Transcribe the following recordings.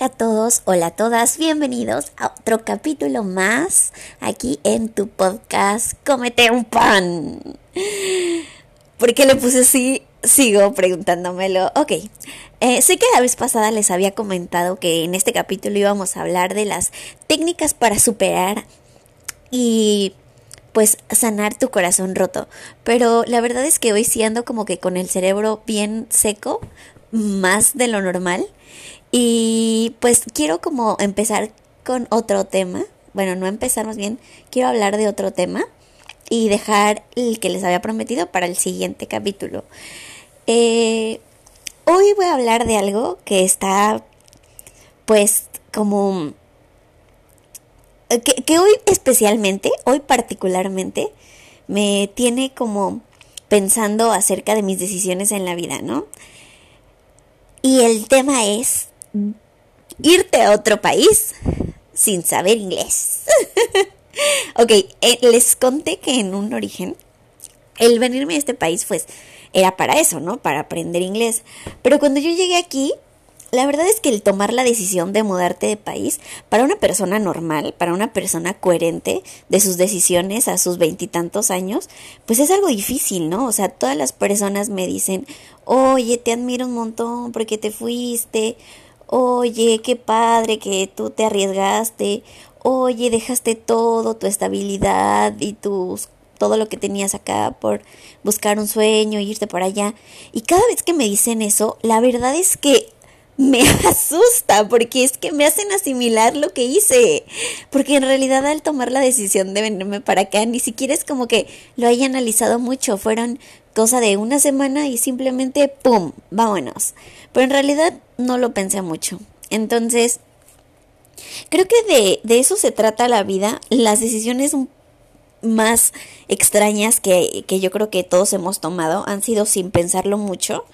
Hola a todos, hola a todas, bienvenidos a otro capítulo más aquí en tu podcast Cómete un pan. ¿Por qué le puse así? Sigo preguntándomelo. Ok, eh, sé que la vez pasada les había comentado que en este capítulo íbamos a hablar de las técnicas para superar y pues sanar tu corazón roto. Pero la verdad es que hoy sí ando como que con el cerebro bien seco, más de lo normal. Y pues quiero como empezar con otro tema. Bueno, no empezar más bien, quiero hablar de otro tema y dejar el que les había prometido para el siguiente capítulo. Eh, hoy voy a hablar de algo que está pues como... Que, que hoy especialmente, hoy particularmente, me tiene como pensando acerca de mis decisiones en la vida, ¿no? Y el tema es irte a otro país sin saber inglés. ok, eh, les conté que en un origen el venirme a este país pues era para eso, ¿no? Para aprender inglés. Pero cuando yo llegué aquí, la verdad es que el tomar la decisión de mudarte de país, para una persona normal, para una persona coherente de sus decisiones a sus veintitantos años, pues es algo difícil, ¿no? O sea, todas las personas me dicen, oye, te admiro un montón porque te fuiste, oye, qué padre que tú te arriesgaste, oye, dejaste todo, tu estabilidad y tus todo lo que tenías acá por buscar un sueño, irte por allá. Y cada vez que me dicen eso, la verdad es que me asusta porque es que me hacen asimilar lo que hice. Porque en realidad al tomar la decisión de venirme para acá, ni siquiera es como que lo haya analizado mucho. Fueron cosa de una semana y simplemente ¡pum! Vámonos. Pero en realidad no lo pensé mucho. Entonces, creo que de, de eso se trata la vida. Las decisiones más extrañas que, que yo creo que todos hemos tomado han sido sin pensarlo mucho.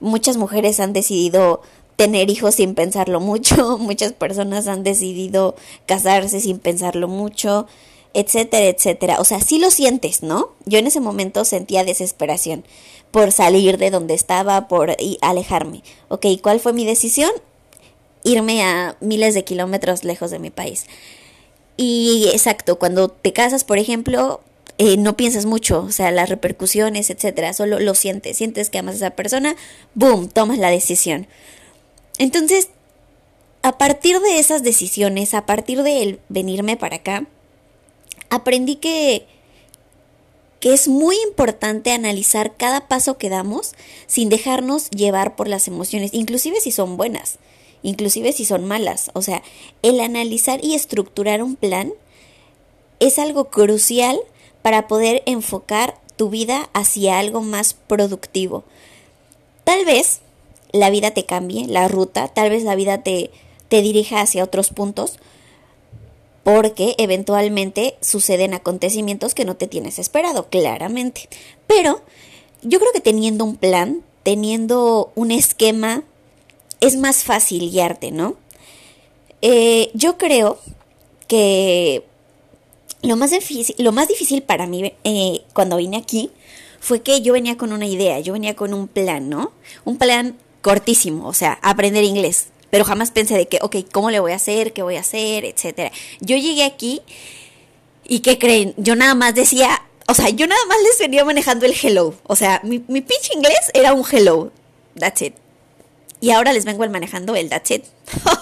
Muchas mujeres han decidido tener hijos sin pensarlo mucho, muchas personas han decidido casarse sin pensarlo mucho, etcétera, etcétera. O sea, sí lo sientes, ¿no? Yo en ese momento sentía desesperación por salir de donde estaba, por alejarme. Ok, ¿cuál fue mi decisión? Irme a miles de kilómetros lejos de mi país. Y exacto, cuando te casas, por ejemplo, eh, no piensas mucho, o sea, las repercusiones, etcétera, solo lo sientes, sientes que amas a esa persona, boom, tomas la decisión. Entonces, a partir de esas decisiones, a partir de el venirme para acá, aprendí que, que es muy importante analizar cada paso que damos sin dejarnos llevar por las emociones, inclusive si son buenas, inclusive si son malas. O sea, el analizar y estructurar un plan es algo crucial para poder enfocar tu vida hacia algo más productivo. Tal vez la vida te cambie, la ruta, tal vez la vida te, te dirija hacia otros puntos, porque eventualmente suceden acontecimientos que no te tienes esperado, claramente. Pero yo creo que teniendo un plan, teniendo un esquema, es más fácil guiarte, ¿no? Eh, yo creo que lo más difícil, lo más difícil para mí eh, cuando vine aquí fue que yo venía con una idea, yo venía con un plan, ¿no? Un plan cortísimo, o sea, aprender inglés pero jamás pensé de que, ok, ¿cómo le voy a hacer? ¿Qué voy a hacer? Etcétera. Yo llegué aquí y ¿qué creen? Yo nada más decía, o sea, yo nada más les venía manejando el hello. O sea, mi, mi pitch inglés era un hello. That's it. Y ahora les vengo manejando el that's it.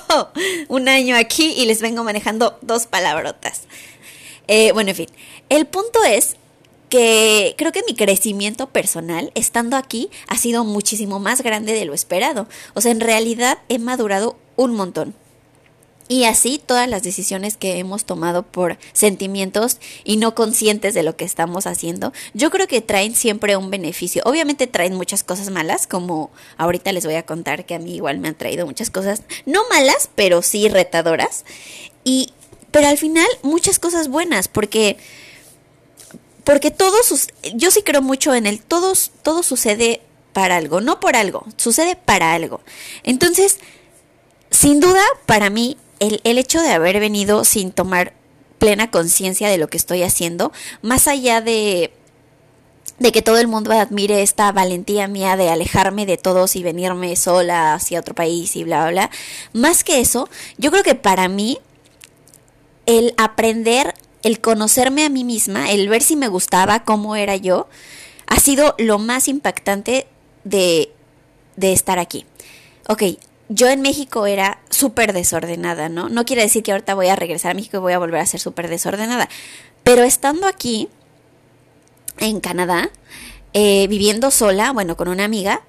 un año aquí y les vengo manejando dos palabrotas. Eh, bueno, en fin. El punto es que creo que mi crecimiento personal estando aquí ha sido muchísimo más grande de lo esperado. O sea, en realidad he madurado un montón. Y así todas las decisiones que hemos tomado por sentimientos y no conscientes de lo que estamos haciendo, yo creo que traen siempre un beneficio. Obviamente traen muchas cosas malas, como ahorita les voy a contar que a mí igual me han traído muchas cosas, no malas, pero sí retadoras. Y, pero al final muchas cosas buenas, porque porque todo sus, yo sí creo mucho en el todo, todo sucede para algo, no por algo, sucede para algo. Entonces, sin duda, para mí, el, el hecho de haber venido sin tomar plena conciencia de lo que estoy haciendo, más allá de de que todo el mundo admire esta valentía mía de alejarme de todos y venirme sola hacia otro país y bla, bla, bla. Más que eso, yo creo que para mí el aprender, el conocerme a mí misma, el ver si me gustaba, cómo era yo, ha sido lo más impactante de, de estar aquí. Ok, yo en México era súper desordenada, ¿no? No quiere decir que ahorita voy a regresar a México y voy a volver a ser súper desordenada. Pero estando aquí, en Canadá, eh, viviendo sola, bueno, con una amiga,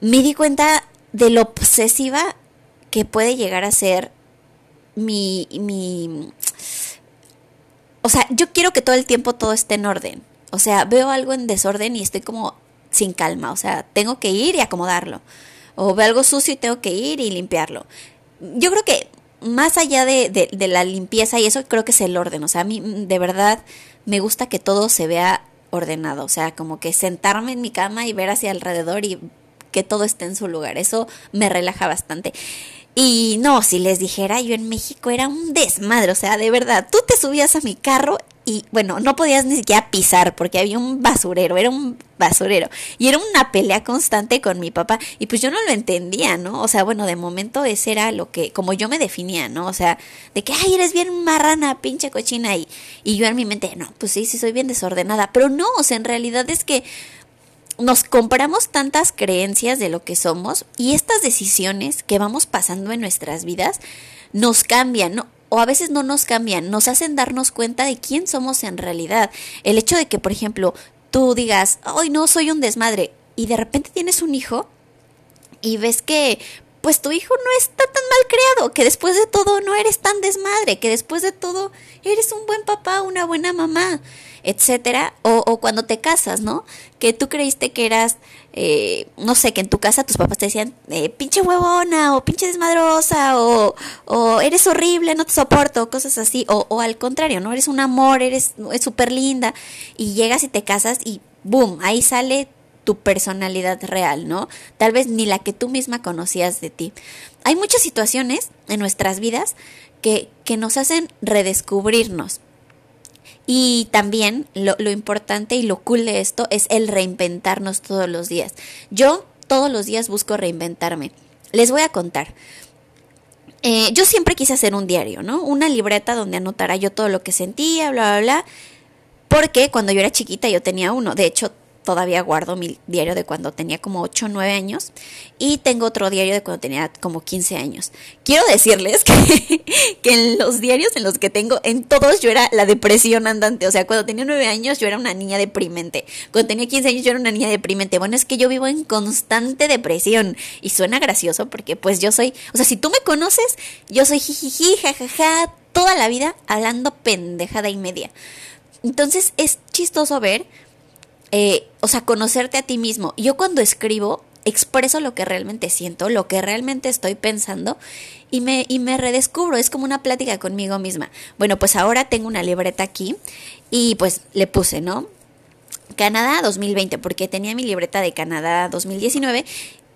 me di cuenta de lo obsesiva que puede llegar a ser mi, mi... O sea, yo quiero que todo el tiempo todo esté en orden. O sea, veo algo en desorden y estoy como sin calma. O sea, tengo que ir y acomodarlo. O veo algo sucio y tengo que ir y limpiarlo. Yo creo que más allá de, de, la limpieza y eso, creo que es el orden. O sea, a mí de verdad me gusta que todo se vea ordenado, o sea, como que sentarme en mi cama y ver hacia alrededor y que todo esté en su lugar, eso me relaja bastante. Y no, si les dijera, yo en México era un desmadre, o sea, de verdad, tú te subías a mi carro y bueno, no podías ni siquiera pisar porque había un basurero, era un basurero. Y era una pelea constante con mi papá y pues yo no lo entendía, ¿no? O sea, bueno, de momento ese era lo que, como yo me definía, ¿no? O sea, de que, ay, eres bien marrana, pinche cochina. Y, y yo en mi mente, no, pues sí, sí, soy bien desordenada. Pero no, o sea, en realidad es que nos compramos tantas creencias de lo que somos y estas decisiones que vamos pasando en nuestras vidas nos cambian, ¿no? o a veces no nos cambian, nos hacen darnos cuenta de quién somos en realidad. El hecho de que, por ejemplo, tú digas, hoy no soy un desmadre, y de repente tienes un hijo y ves que pues tu hijo no está tan mal creado, que después de todo no eres tan desmadre, que después de todo eres un buen papá, una buena mamá, etcétera, o, o cuando te casas, ¿no? Que tú creíste que eras, eh, no sé, que en tu casa tus papás te decían, eh, pinche huevona, o pinche desmadrosa, o, o eres horrible, no te soporto, cosas así, o, o al contrario, ¿no? Eres un amor, eres súper linda, y llegas y te casas y boom, ahí sale tu personalidad real, ¿no? Tal vez ni la que tú misma conocías de ti. Hay muchas situaciones en nuestras vidas que, que nos hacen redescubrirnos. Y también lo, importante y lo cool de esto es el reinventarnos todos los días. Yo todos los días busco reinventarme. Les voy a contar. Eh, yo siempre quise hacer un diario, ¿no? Una libreta donde anotara yo todo lo que sentía, bla, bla, bla. Porque cuando yo era chiquita yo tenía uno. De hecho, todavía guardo mi diario de cuando tenía como 8 o 9 años y tengo otro diario de cuando tenía como 15 años. Quiero decirles que, que, en los diarios en los que tengo, en todos yo era la depresión andante. O sea, cuando tenía 9 años yo era una niña deprimente. Cuando tenía 15 años yo era una niña deprimente. Bueno, es que yo vivo en constante depresión y suena gracioso porque pues yo soy, o sea, si tú me conoces, yo soy jijiji, jajaja, toda la vida hablando pendejada y media. Entonces es chistoso ver eh, o sea, conocerte a ti mismo. Yo cuando escribo, expreso lo que realmente siento, lo que realmente estoy pensando y me, y me redescubro, es como una plática conmigo misma. Bueno, pues ahora tengo una libreta aquí y pues le puse, ¿no? Canadá 2020, porque tenía mi libreta de Canadá 2019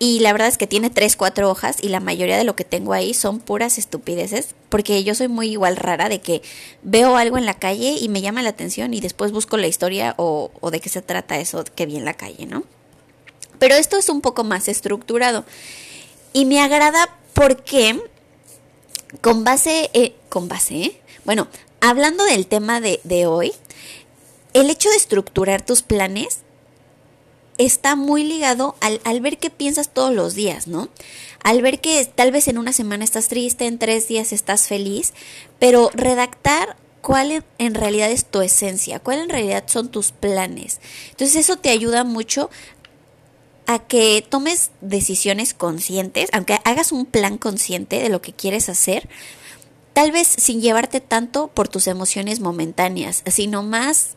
y la verdad es que tiene tres, cuatro hojas y la mayoría de lo que tengo ahí son puras estupideces, porque yo soy muy igual rara de que veo algo en la calle y me llama la atención y después busco la historia o, de qué se trata eso que vi en la calle, ¿no? Pero esto es un poco más estructurado y me agrada porque con base, eh, con base, ¿eh? bueno, hablando del tema de, de hoy, el hecho de estructurar tus planes está muy ligado al, al, ver qué piensas todos los días, ¿no? Al ver que tal vez en una semana estás triste, en tres días estás feliz, pero redactar cuál en realidad es tu esencia, cuál en realidad son tus planes. Entonces eso te ayuda mucho a que tomes decisiones conscientes, aunque hagas un plan consciente de lo que quieres hacer, tal vez sin llevarte tanto por tus emociones momentáneas, sino más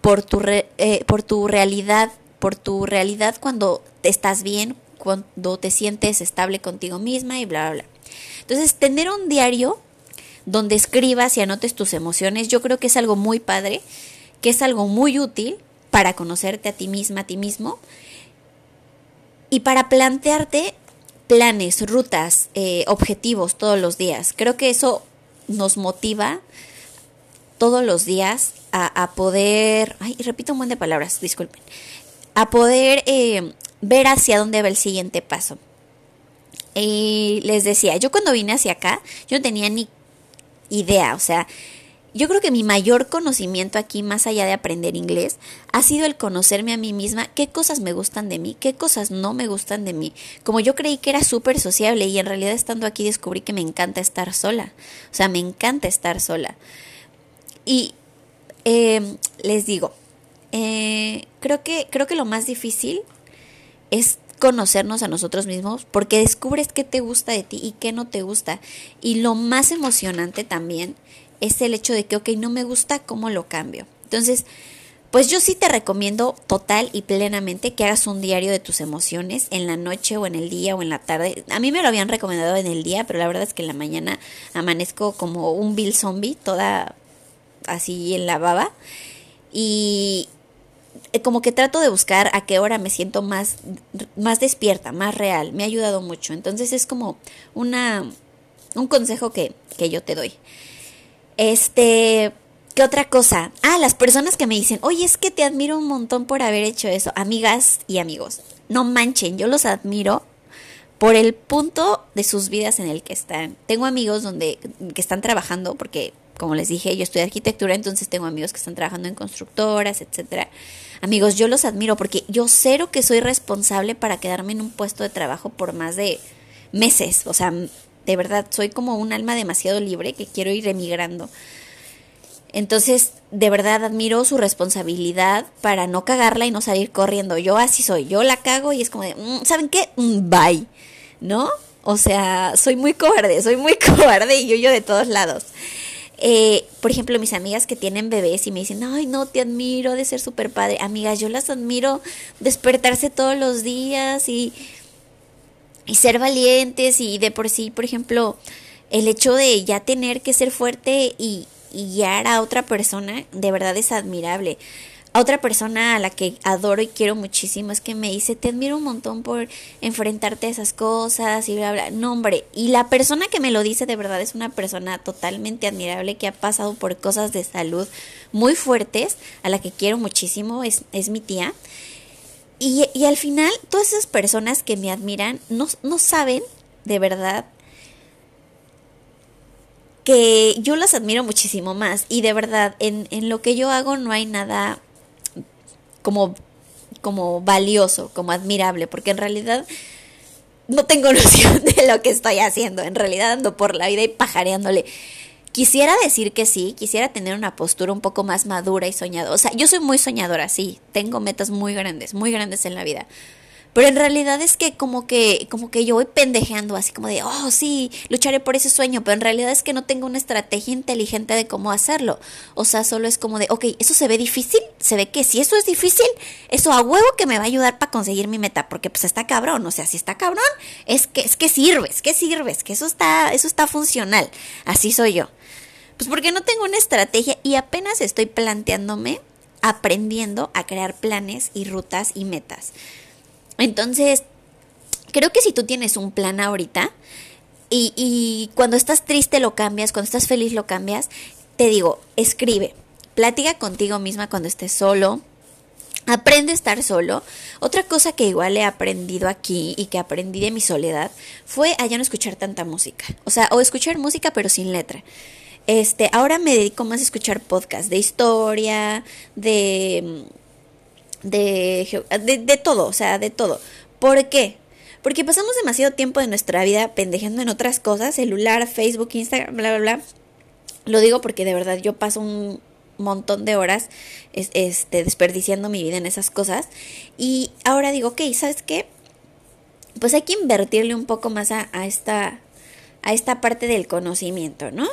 por tu, re, eh, por tu realidad por tu realidad cuando estás bien, cuando te sientes estable contigo misma y bla, bla, bla. Entonces, tener un diario donde escribas y anotes tus emociones, yo creo que es algo muy padre, que es algo muy útil para conocerte a ti misma, a ti mismo, y para plantearte planes, rutas, eh, objetivos todos los días. Creo que eso nos motiva todos los días a, poder, ay, repito un buen de palabras, disculpen, a poder eh, ver hacia dónde va el siguiente paso. Y les decía, yo cuando vine hacia acá, yo no tenía ni idea, o sea, yo creo que mi mayor conocimiento aquí, más allá de aprender inglés, ha sido el conocerme a mí misma, qué cosas me gustan de mí, qué cosas no me gustan de mí. Como yo creí que era súper sociable y en realidad estando aquí descubrí que me encanta estar sola. O sea, me encanta estar sola. Y em, les digo, eh, creo, que, creo que lo más difícil es conocernos a nosotros mismos porque descubres qué te gusta de ti y qué no te gusta. Y lo más emocionante también es el hecho de que, ok, no me gusta, ¿cómo lo cambio? Entonces, pues yo sí te recomiendo total y plenamente que hagas un diario de tus emociones en la noche o en el día o en la tarde. A mí me lo habían recomendado en el día, pero la verdad es que en la mañana amanezco como un Bill zombie, toda así en la baba. Y como que trato de buscar a qué hora me siento más, más despierta, más real. Me ha ayudado mucho. Entonces es como una, un consejo que, que yo te doy. Este, ¿qué otra cosa? Ah, las personas que me dicen, oye, es que te admiro un montón por haber hecho eso. Amigas y amigos, no manchen, yo los admiro por el punto de sus vidas en el que están. Tengo amigos donde que están trabajando porque como les dije, yo estudio arquitectura, entonces tengo amigos que están trabajando en constructoras, etcétera. Amigos, yo los admiro porque yo cero que soy responsable para quedarme en un puesto de trabajo por más de meses, o sea, de verdad, soy como un alma demasiado libre que quiero ir emigrando. Entonces, de verdad admiro su responsabilidad para no cagarla y no salir corriendo. Yo así soy, yo la cago y es como de, mm, ¿saben qué? Mm, bye, ¿no? O sea, soy muy cobarde, soy muy cobarde y yo yo de todos lados. Eh, por ejemplo, mis amigas que tienen bebés y me dicen, ay, no, te admiro de ser súper padre. Amigas, yo las admiro despertarse todos los días y y ser valientes y de por sí, por ejemplo, el hecho de ya tener que ser fuerte y, guiar a otra persona, de verdad es admirable. A otra persona a la que adoro y quiero muchísimo es que me dice, te admiro un montón por enfrentarte a esas cosas y bla, bla. No, hombre, y la persona que me lo dice de verdad es una persona totalmente admirable que ha pasado por cosas de salud muy fuertes, a la que quiero muchísimo, es, es mi tía. Y, al final, todas esas personas que me admiran no, no saben de verdad que yo las admiro muchísimo más. Y de verdad, en, en lo que yo hago no hay nada como, como valioso, como admirable, porque en realidad no tengo noción de lo que estoy haciendo. En realidad ando por la vida y pajareándole. Quisiera decir que sí, quisiera tener una postura un poco más madura y soñadora. O sea, yo soy muy soñadora, sí, tengo metas muy grandes, muy grandes en la vida. Pero en realidad es que como que, como que yo voy pendejeando así como de, oh sí, lucharé por ese sueño, pero en realidad es que no tengo una estrategia inteligente de cómo hacerlo. O sea, solo es como de, ok, eso se ve difícil, se ve que si eso es difícil, eso a huevo que me va a ayudar para conseguir mi meta, porque pues está cabrón, o sea, si está cabrón, es que, es que sirves, que sirves, que eso está, eso está funcional. Así soy yo. Pues porque no tengo una estrategia y apenas estoy planteándome, aprendiendo a crear planes y rutas y metas. Entonces, creo que si tú tienes un plan ahorita y, cuando estás triste lo cambias, cuando estás feliz lo cambias, te digo, escribe, platica contigo misma cuando estés solo, Aprende a estar solo. Otra cosa que igual he aprendido aquí y que aprendí de mi soledad fue a ya no escuchar tanta música. O sea, o escuchar música pero sin letra. Este, ahora me dedico más a escuchar podcasts de historia, de, de, de, todo, o sea, de todo. ¿Por qué? Porque pasamos demasiado tiempo de nuestra vida pendejeando en otras cosas, celular, Facebook, Instagram, bla, bla, bla. Lo digo porque de verdad yo paso un montón de horas este, desperdiciando mi vida en esas cosas. Y ahora digo, ok, ¿sabes qué? Pues hay que invertirle un poco más a, a esta, a esta parte del conocimiento, ¿no?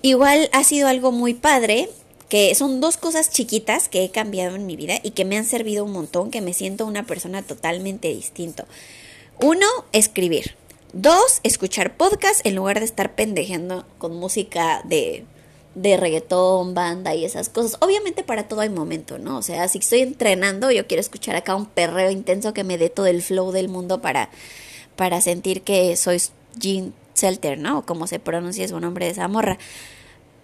Igual ha sido algo muy padre, que son dos cosas chiquitas que he cambiado en mi vida y que me han servido un montón, que me siento una persona totalmente distinto. Uno, escribir. Dos, escuchar podcast en lugar de estar pendejeando con música de, de reggaetón, banda y esas cosas. Obviamente para todo hay momento, ¿no? O sea, si estoy entrenando, yo quiero escuchar acá un perreo intenso que me dé todo el flow del mundo para, para sentir que soy Jean Selter, ¿no? O como se pronuncia su nombre de esa morra.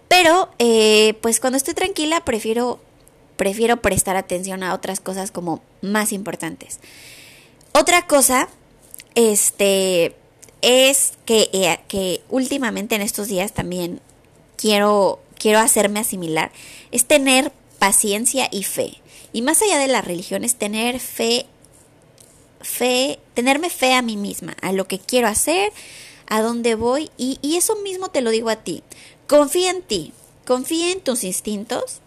Pero, eh, pues cuando estoy tranquila, prefiero, prefiero prestar atención a otras cosas como más importantes. Otra cosa, este, es que, eh, que últimamente en estos días también quiero, quiero hacerme asimilar, es tener paciencia y fe. Y más allá de la religión, es tener fe, fe, tenerme fe a mí misma, a lo que quiero hacer, a dónde voy, y, y eso mismo te lo digo a ti. Confía en ti, confía en tus instintos,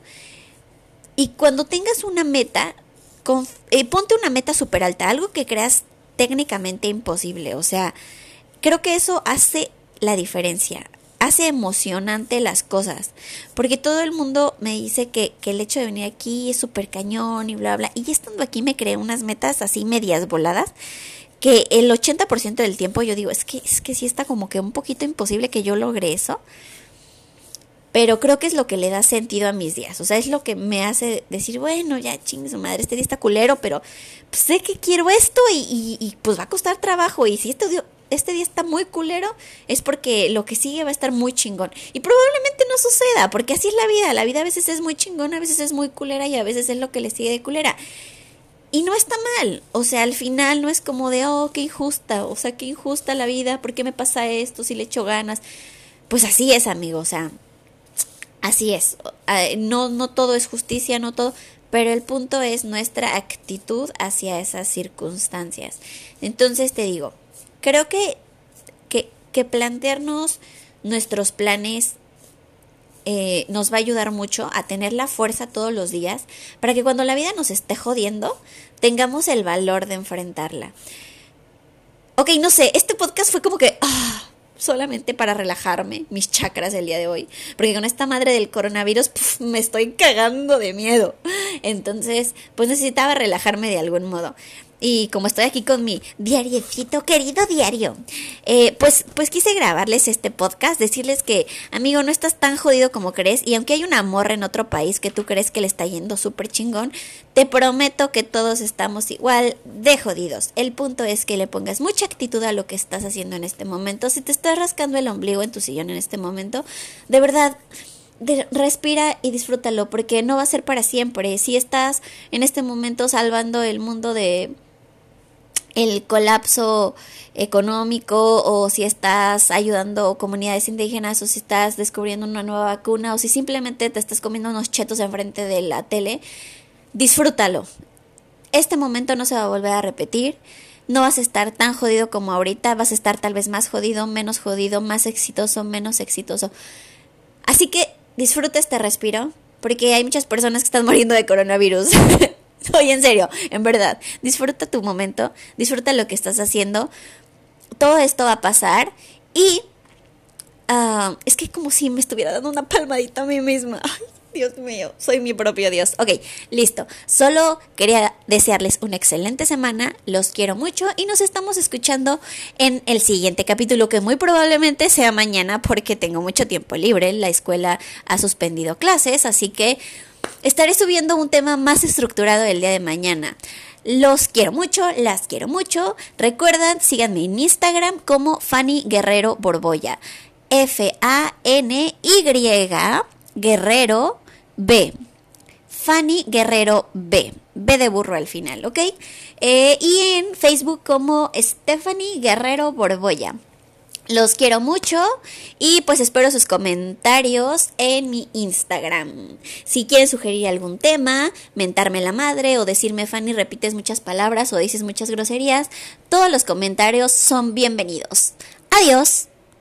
y cuando tengas una meta, eh, ponte una meta súper alta, algo que creas técnicamente imposible. O sea, creo que eso hace la diferencia, hace emocionante las cosas. Porque todo el mundo me dice que, que el hecho de venir aquí es súper cañón y bla, bla. Y estando aquí me creé unas metas así medias voladas que el 80% del tiempo yo digo, es que, es que sí está como que un poquito imposible que yo logre eso pero creo que es lo que le da sentido a mis días. O sea, es lo que me hace decir, bueno, ya chingue su madre, este día está culero, pero pues, sé que quiero esto y, pues va a costar trabajo. Y si este día, este día está muy culero, es porque lo que sigue va a estar muy chingón. Y probablemente no suceda, porque así es la vida. La vida a veces es muy chingón, a veces es muy culera y a veces es lo que le sigue de culera. Y no está mal, o sea, al final no es como de, oh, qué injusta, o sea, qué injusta la vida, ¿por qué me pasa esto si le echo ganas? Pues así es, amigo, o sea, Así es, ah, no, no todo es justicia, no todo, pero el punto es nuestra actitud hacia esas circunstancias. Entonces te digo, creo que, que, plantearnos nuestros planes eh, nos va a ayudar mucho a tener la fuerza todos los días para que cuando la vida nos esté jodiendo, tengamos el valor de enfrentarla. Ok, no sé, este podcast fue como que... solamente para relajarme mis chakras el día de hoy. Porque con esta madre del coronavirus me estoy cagando de miedo. Entonces, pues necesitaba relajarme de algún modo. Y como estoy aquí con mi diariecito, querido diario, eh, pues, pues quise grabarles este podcast, decirles que, amigo, no estás tan jodido como crees. Y aunque hay una morra en otro país que tú crees que le está yendo súper chingón, te prometo que todos estamos igual de jodidos. El punto es que le pongas mucha actitud a lo que estás haciendo en este momento. Si te estás rascando el ombligo en tu sillón en este momento, de verdad respira y disfrútalo porque no va a ser para siempre. Si estás en este momento salvando el mundo de el colapso económico o si estás ayudando comunidades indígenas o si estás descubriendo una nueva vacuna o si simplemente te estás comiendo unos chetos enfrente de la tele, disfrútalo. Este momento no se va a volver a repetir. No vas a estar tan jodido como ahorita, vas a estar tal vez más jodido, menos jodido, más exitoso, menos exitoso. Así que disfruta este respiro, porque hay muchas personas que están muriendo de coronavirus. Oye, en serio, en verdad, disfruta tu momento, disfruta lo que estás haciendo. Todo esto va a pasar y ah, es que como si me estuviera dando una palmadita a mí misma. Ay, Dios mío, soy mi propio Dios. Ok, listo. Solo quería desearles una excelente semana. Los quiero mucho y nos estamos escuchando en el siguiente capítulo que muy probablemente sea mañana porque tengo mucho tiempo libre. La escuela ha suspendido clases, así que estaré subiendo un tema más estructurado el día de mañana. Los quiero mucho, las quiero mucho. Recuerden, síganme en Instagram como Fanny Guerrero Borboya. F-A-N-Y Guerrero B. Fanny Guerrero B. B de burro al final, ¿ok? Eh, y en Facebook como Stephanie Guerrero Borboya. Los quiero mucho y pues espero sus comentarios en mi Instagram. Si quieren sugerir algún tema, mentarme la madre o decirme Fanny repites muchas palabras o dices muchas groserías, todos los comentarios son bienvenidos. Adiós.